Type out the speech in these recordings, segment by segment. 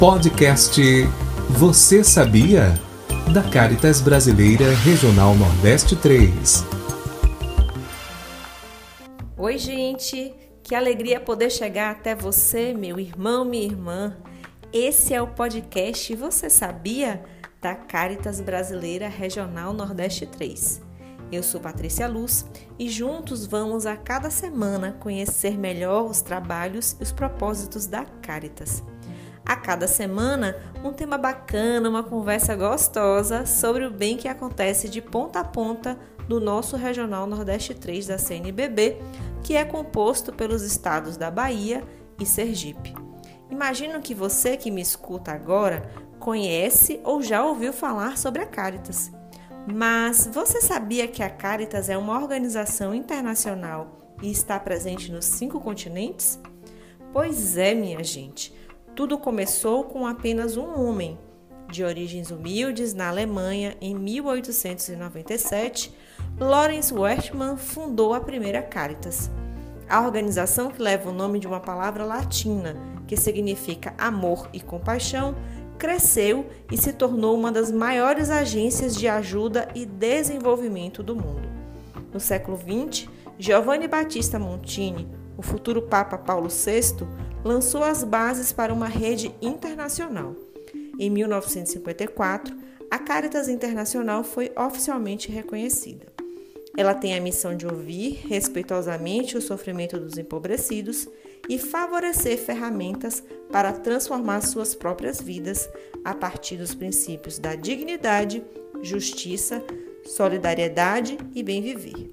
Podcast Você Sabia? Da Caritas Brasileira Regional Nordeste 3. Oi, gente! Que alegria poder chegar até você, meu irmão, minha irmã. Esse é o podcast Você Sabia? Da Caritas Brasileira Regional Nordeste 3. Eu sou Patrícia Luz e juntos vamos a cada semana conhecer melhor os trabalhos e os propósitos da Caritas. A cada semana, um tema bacana, uma conversa gostosa sobre o bem que acontece de ponta a ponta do nosso Regional Nordeste 3 da CNBB, que é composto pelos estados da Bahia e Sergipe. Imagino que você que me escuta agora conhece ou já ouviu falar sobre a Caritas. Mas você sabia que a Caritas é uma organização internacional e está presente nos cinco continentes? Pois é, minha gente. Tudo começou com apenas um homem, de origens humildes na Alemanha, em 1897, Lawrence Wertmann fundou a primeira Caritas. A organização que leva o nome de uma palavra latina, que significa amor e compaixão, cresceu e se tornou uma das maiores agências de ajuda e desenvolvimento do mundo. No século XX, Giovanni Battista Montini, o futuro Papa Paulo VI, lançou as bases para uma rede internacional. Em 1954, a Caritas Internacional foi oficialmente reconhecida. Ela tem a missão de ouvir respeitosamente o sofrimento dos empobrecidos e favorecer ferramentas para transformar suas próprias vidas a partir dos princípios da dignidade, justiça, solidariedade e bem viver.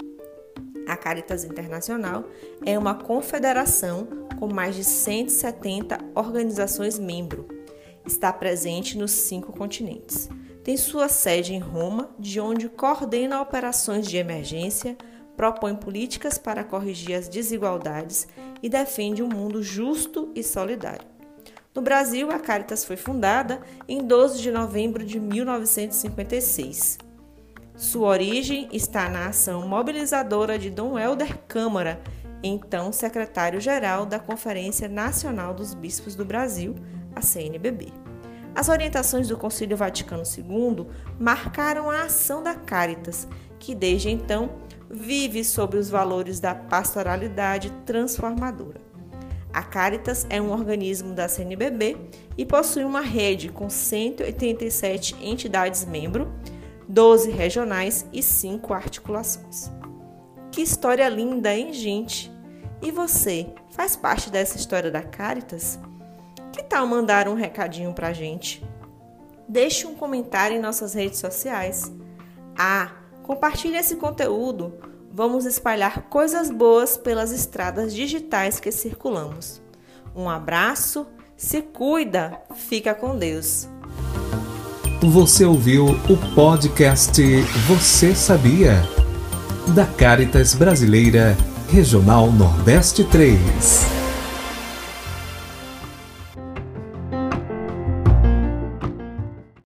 A Caritas Internacional é uma confederação com mais de 170 organizações membro. Está presente nos cinco continentes. Tem sua sede em Roma, de onde coordena operações de emergência, propõe políticas para corrigir as desigualdades e defende um mundo justo e solidário. No Brasil, a Caritas foi fundada em 12 de novembro de 1956. Sua origem está na ação mobilizadora de Dom Helder Câmara, então secretário-geral da Conferência Nacional dos Bispos do Brasil, a CNBB. As orientações do Concílio Vaticano II marcaram a ação da Caritas, que desde então vive sobre os valores da pastoralidade transformadora. A Caritas é um organismo da CNBB e possui uma rede com 187 entidades membro 12 regionais e 5 articulações. Que história linda, hein, gente? E você, faz parte dessa história da Caritas? Que tal mandar um recadinho pra gente? Deixe um comentário em nossas redes sociais. Ah, compartilhe esse conteúdo. Vamos espalhar coisas boas pelas estradas digitais que circulamos. Um abraço, se cuida, fica com Deus. Você ouviu o podcast Você Sabia? Da Caritas Brasileira Regional Nordeste 3.